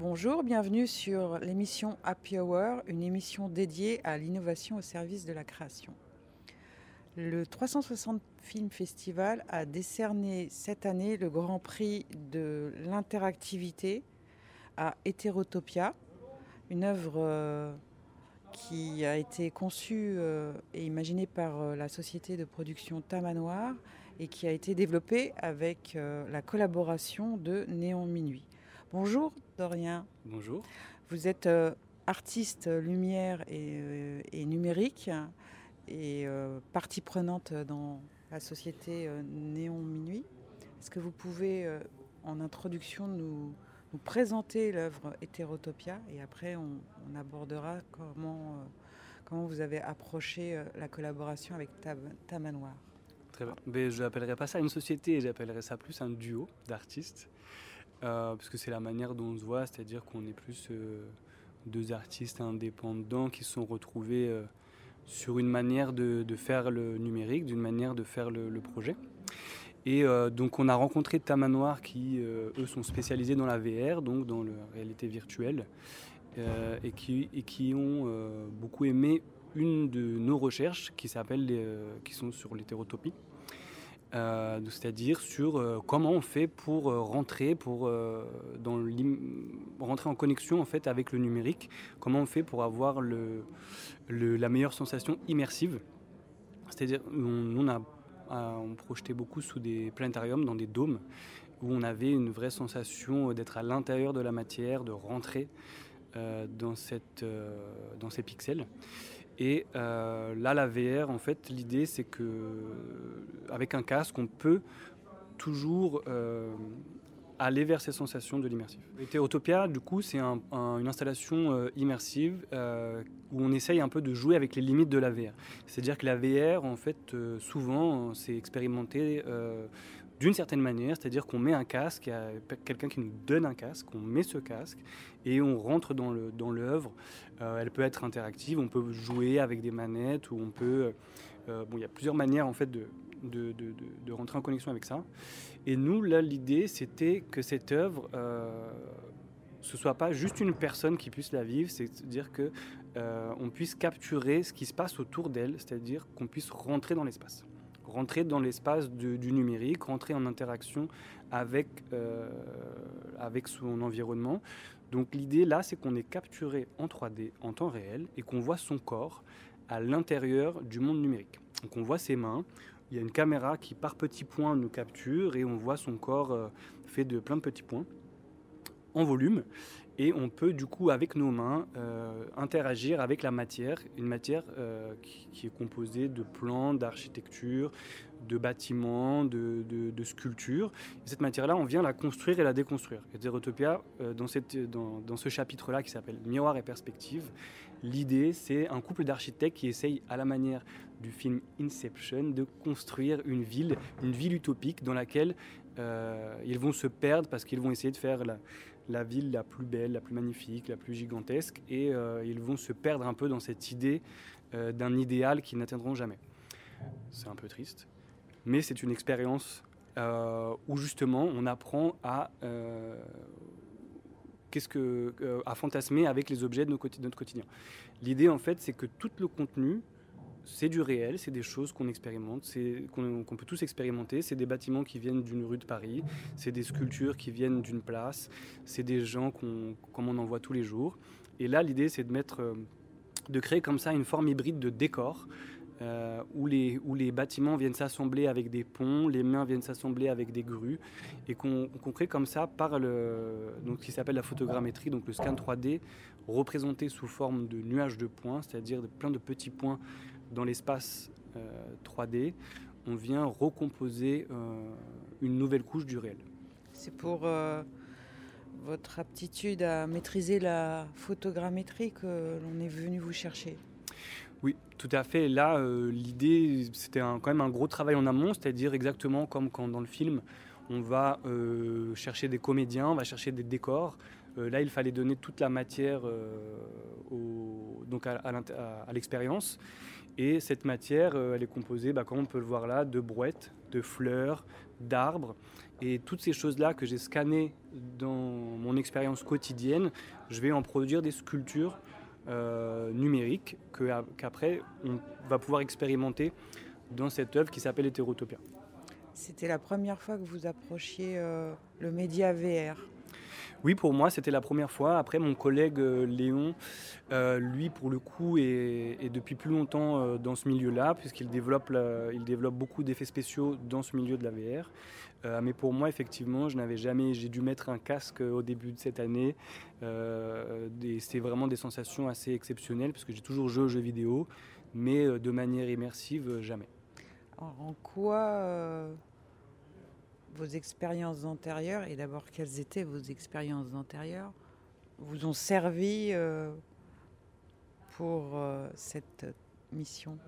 Bonjour, bienvenue sur l'émission Happy Hour, une émission dédiée à l'innovation au service de la création. Le 360 Film Festival a décerné cette année le Grand Prix de l'interactivité à Hétérotopia, une œuvre euh, qui a été conçue euh, et imaginée par euh, la société de production Tamanoir et qui a été développée avec la collaboration de Néon Minuit. Bonjour Dorian. Bonjour. Vous êtes artiste lumière et, numérique et partie prenante dans la société Néon Minuit. Est-ce que vous pouvez en introduction nous, nous présenter l'œuvre Hétérotopia et après on, abordera comment, euh, comment vous avez approché euh, la collaboration avec Tamanoir. Très bien. Mais je n'appellerais pas ça une société, j'appellerais ça plus un duo d'artistes. Euh, parce que c'est la manière dont on se voit, c'est-à-dire qu'on est plus deux artistes indépendants qui se sont retrouvés sur une manière de, faire le numérique, d'une manière de faire le projet. Et euh, donc on a rencontré Tamanoir qui, euh, eux, sont spécialisés dans la VR, donc dans la réalité virtuelle, euh, et, qui, et, qui, ont beaucoup aimé une de nos recherches qui s'appelle, qui sont sur l'hétérotopie. C'est-à-dire sur comment on fait pour rentrer, pour dans rentrer en connexion en fait avec le numérique, comment on fait pour avoir le, la meilleure sensation immersive. C'est-à-dire, on, a on projetait beaucoup sous des planétariums, dans des dômes, où on avait une vraie sensation d'être à l'intérieur de la matière, de rentrer euh, dans, cette, euh, dans ces pixels. Et euh, là, la VR, en fait, l'idée, c'est que avec un casque, on peut toujours aller vers ces sensations de l'immersif. Utopia, du coup, c'est une installation euh, immersive euh, où on essaye un peu de jouer avec les limites de la VR. C'est-à-dire que la VR, en fait, euh, souvent, c'est expérimenté d'une certaine manière, c'est-à-dire qu'on met un casque, il y a quelqu'un qui nous donne un casque, on met ce casque et on rentre dans l'œuvre. Dans elle peut être interactive, on peut jouer avec des manettes ou on peut... bon, il y a plusieurs manières en fait de, rentrer en connexion avec ça. Et nous, là, l'idée, c'était que cette œuvre, euh, ce soit pas juste une personne qui puisse la vivre, c'est-à-dire que euh, on puisse capturer ce qui se passe autour d'elle, c'est-à-dire qu'on puisse rentrer dans l'espace rentrer dans l'espace du numérique, rentrer en interaction avec, euh, avec son environnement. Donc l'idée là, c'est qu'on est capturé en 3D en temps réel et qu'on voit son corps à l'intérieur du monde numérique. Donc on voit ses mains, il y a une caméra qui par petits points nous capture et on voit son corps euh, fait de plein de petits points en volume et on peut du coup avec nos mains euh, interagir avec la matière, une matière euh, qui, est composée de plans, d'architecture, de bâtiments, de, sculptures. cette matière-là, on vient la construire et la déconstruire. Et Zerotopia, dans, dans, ce chapitre-là qui s'appelle Miroir et perspective, l'idée c'est un couple d'architectes qui essayent à la manière du film Inception de construire une ville, une ville utopique dans laquelle euh, ils vont se perdre parce qu'ils vont essayer de faire la, ville la plus belle, la plus magnifique, la plus gigantesque, et euh, ils vont se perdre un peu dans cette idée euh, d'un idéal qu'ils n'atteindront jamais. C'est un peu triste, mais c'est une expérience où justement on apprend à qu'est-ce que à fantasmer avec les objets de, de notre quotidien. L'idée en fait, c'est que tout le contenu c'est du réel, c'est des choses qu'on expérimente, qu'on peut tous expérimenter. C'est des bâtiments qui viennent d'une rue de Paris, c'est des sculptures qui viennent d'une place, c'est des gens qu'on, comme on en voit tous les jours. Et là, l'idée, c'est de euh, de créer comme ça une forme hybride de décor. Euh, où, les, où les bâtiments viennent s'assembler avec des ponts, les mains viennent s'assembler avec des grues, et qu'on crée comme ça par le, donc, ce qui s'appelle la photogrammétrie, donc le scan 3D, représenté sous forme de nuages de points, c'est-à-dire plein de petits points dans l'espace 3D, euh, on vient recomposer euh, une nouvelle couche du réel. C'est pour euh, votre aptitude à maîtriser la photogrammétrie que l'on est venu vous chercher. Oui, tout à fait. Là, l'idée, c'était quand même un gros travail en amont, c'est-à-dire exactement comme quand dans le film, on va chercher des comédiens, on va chercher des décors. là, il fallait donner toute la matière donc à l'expérience. Et cette matière, euh, elle est composée, bah, comme on peut le voir là, de brouettes, de fleurs, d'arbres Et toutes ces choses-là que j'ai scannées dans mon expérience quotidienne, je vais en produire des sculptures euh, numériques qu'après on va pouvoir expérimenter dans cette œuvre qui s'appelle Hétérotopia. C'était la première fois que vous approchiez euh, le média VR oui, pour moi, c'était la première fois. Après, mon collègue euh, Léon, euh, lui, pour le coup, est, depuis plus longtemps euh, dans ce milieu-là, puisqu'il développe, il développe beaucoup d'effets spéciaux dans ce milieu de la VR. mais pour moi, effectivement, je n'avais jamais, j'ai dû mettre un casque au début de cette année. c'est vraiment des sensations assez exceptionnelles, parce que j'ai toujours joué aux jeux vidéo, mais de manière immersive, jamais. en quoi vos expériences antérieures, et d'abord quelles étaient vos expériences antérieures, vous ont servi euh, pour euh, cette mission?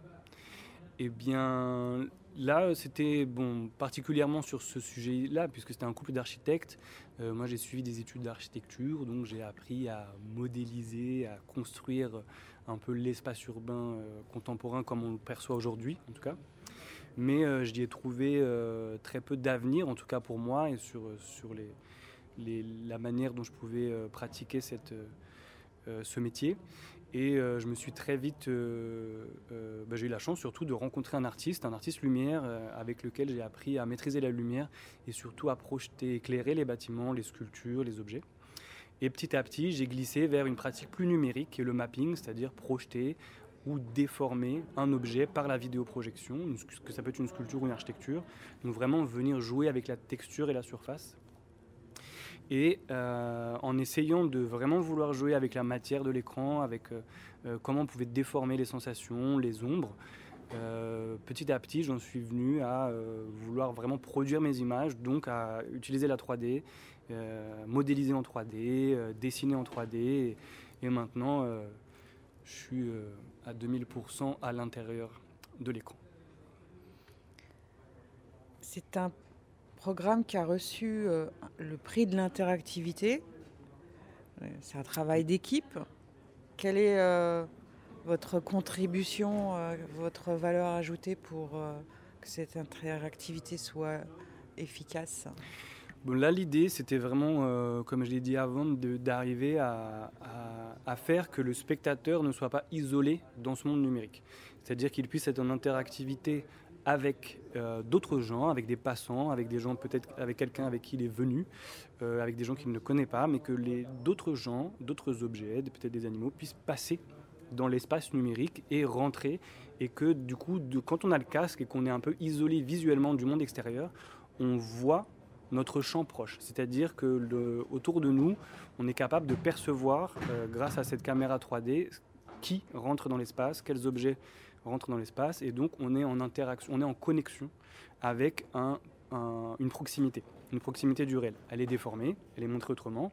Eh bien, là, c'était bon, particulièrement sur ce sujet-là, puisque c'était un couple d'architectes. Euh, moi, j'ai suivi des études d'architecture, donc j'ai appris à modéliser, à construire un peu l'espace urbain contemporain comme on le perçoit aujourd'hui, en tout cas mais euh, j'y ai trouvé euh, très peu d'avenir, en tout cas pour moi, et sur, les, la manière dont je pouvais euh, pratiquer ce métier. Et je me suis très vite, bah, j'ai eu la chance surtout de rencontrer un artiste, un artiste lumière, avec lequel j'ai appris à maîtriser la lumière et surtout à projeter, éclairer les bâtiments, les sculptures, les objets. Et petit à petit, j'ai glissé vers une pratique plus numérique, qui est le mapping, c'est-à-dire projeter, ou déformer un objet par la vidéoprojection, que ça peut être une sculpture ou une architecture. Donc vraiment venir jouer avec la texture et la surface. Et euh, en essayant de vraiment vouloir jouer avec la matière de l'écran, avec euh, euh, comment on pouvait déformer les sensations, les ombres, petit à petit j'en suis venu à vouloir vraiment produire mes images, donc à utiliser la 3D, modéliser en 3D, dessiner en 3D. et maintenant, je suis à 2000% à l'intérieur de l'écran. C'est un programme qui a reçu euh, le prix de l'interactivité. Euh, c'est un travail d'équipe. Quelle est euh, votre contribution, votre valeur ajoutée pour que cette interactivité soit efficace? Bon, là, l'idée, c'était vraiment, euh, comme je l'ai dit avant, d'arriver à, faire que le spectateur ne soit pas isolé dans ce monde numérique. C'est-à-dire qu'il puisse être en interactivité avec euh, d'autres gens, avec des passants, avec des gens peut-être avec quelqu'un avec qui il est venu, euh, avec des gens qu'il ne connaît pas, mais que d'autres gens, d'autres objets, peut-être des animaux, puissent passer dans l'espace numérique et rentrer, et que du coup, quand on a le casque et qu'on est un peu isolé visuellement du monde extérieur, on voit notre champ proche. C'est-à-dire que autour de nous, on est capable de percevoir, euh, grâce à cette caméra 3D, qui rentre dans l'espace, quels objets rentrent dans l'espace, et donc on est en interaction, on est en connexion avec un, une proximité, une proximité du réel. Elle est déformée, elle est montrée autrement.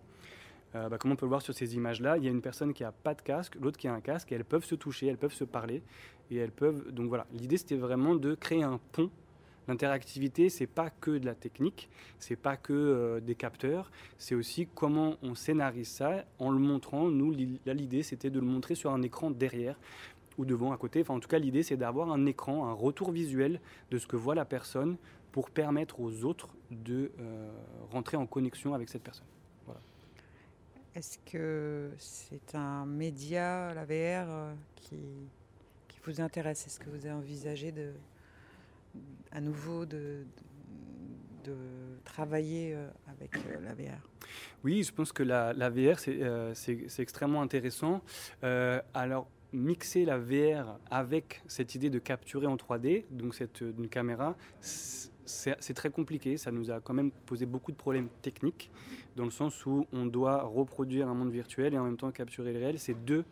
Euh, bah, comme on peut le voir sur ces images-là, il y a une personne qui n'a pas de casque, l'autre qui a un casque, et elles peuvent se toucher, elles peuvent se parler, et elles peuvent. Donc voilà, l'idée c'était vraiment de créer un pont L'interactivité, c'est pas que de la technique, c'est pas que euh, des capteurs, c'est aussi comment on scénarise ça en le montrant. Nous, l'idée, c'était de le montrer sur un écran derrière ou devant, à côté. Enfin, en tout cas, l'idée, c'est d'avoir un écran, un retour visuel de ce que voit la personne pour permettre aux autres de euh, rentrer en connexion avec cette personne. Est-ce que c'est un média, la VR, euh, qui, qui vous intéresse? Est-ce que vous avez envisagé de, à nouveau de, de, travailler euh, avec euh, la VR Oui, je pense que la, la VR, euh, c'est extrêmement intéressant. alors, mixer la VR avec cette idée de capturer en 3D, donc cette, une caméra, c'est très compliqué. Ça nous a quand même posé beaucoup de problèmes techniques, dans le sens où on doit reproduire un monde virtuel et en même temps capturer le réel. Ces deux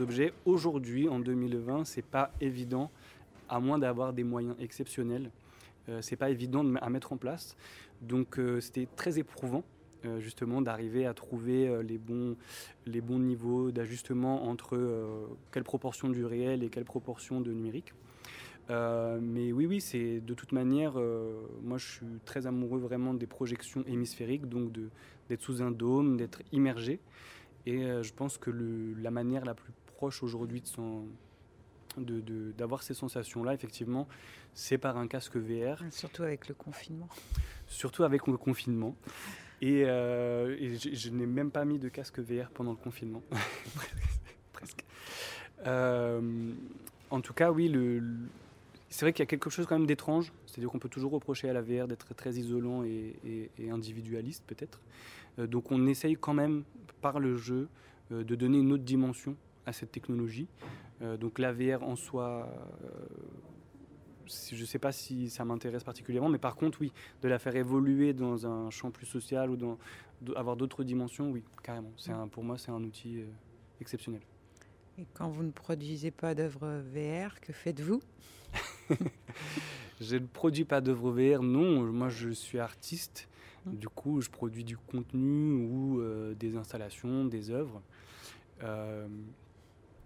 objets, aujourd'hui, en 2020, c'est pas évident à moins d'avoir des moyens exceptionnels. Euh, c'est pas évident à mettre en place. Donc euh, c'était très éprouvant euh, justement d'arriver à trouver les, bons, les bons niveaux d'ajustement entre quelle proportion du réel et quelle proportion de numérique. mais oui, oui, c'est de toute manière, moi je suis très amoureux vraiment des projections hémisphériques, donc d'être sous un dôme, d'être immergé. Et je pense que la manière la plus proche aujourd'hui de s'en d'avoir ces sensations-là, effectivement, c'est par un casque VR. Surtout avec le confinement. Surtout avec le confinement. Et, euh, je, n'ai même pas mis de casque VR pendant le confinement. Presque. Euh, en tout cas, oui, le, c'est vrai qu'il y a quelque chose quand même d'étrange. C'est-à-dire qu'on peut toujours reprocher à la VR d'être très isolant et, individualiste, peut-être. Euh, donc on essaye quand même, par le jeu, de donner une autre dimension à cette technologie. donc la VR en soi je ne sais pas si ça m'intéresse particulièrement, mais par contre, oui, de la faire évoluer dans un champ plus social ou dans, avoir d'autres dimensions, oui, carrément. C'est un, pour moi, c'est un outil euh, exceptionnel. Et quand vous ne produisez pas d'œuvres VR, que faites-vous? Je ne produis pas d'œuvres VR, non. Moi, je suis artiste. Mmh. Du coup, je produis du contenu ou euh, des installations, des œuvres. Euh,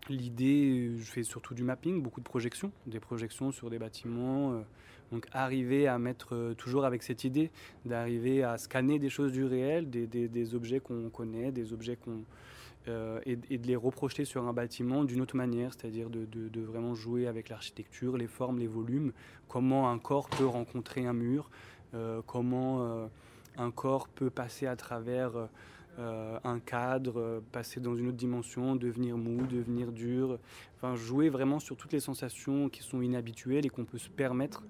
L'idée, je fais surtout du mapping, beaucoup de projections, des projections sur des bâtiments. Euh, donc arriver à mettre, euh, toujours avec cette idée, d'arriver à scanner des choses du réel, des, objets qu'on connaît, des objets qu'on... Euh, et, de les reprojeter sur un bâtiment d'une autre manière, c'est-à-dire de, vraiment jouer avec l'architecture, les formes, les volumes, comment un corps peut rencontrer un mur, comment un corps peut passer à travers euh, un cadre, euh, passer dans une autre dimension, devenir mou, devenir dur. Enfin, jouer vraiment sur toutes les sensations qui sont inhabituelles et qu'on peut se permettre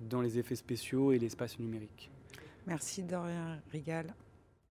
dans les effets spéciaux et l'espace numérique. Merci Dorian Rigal.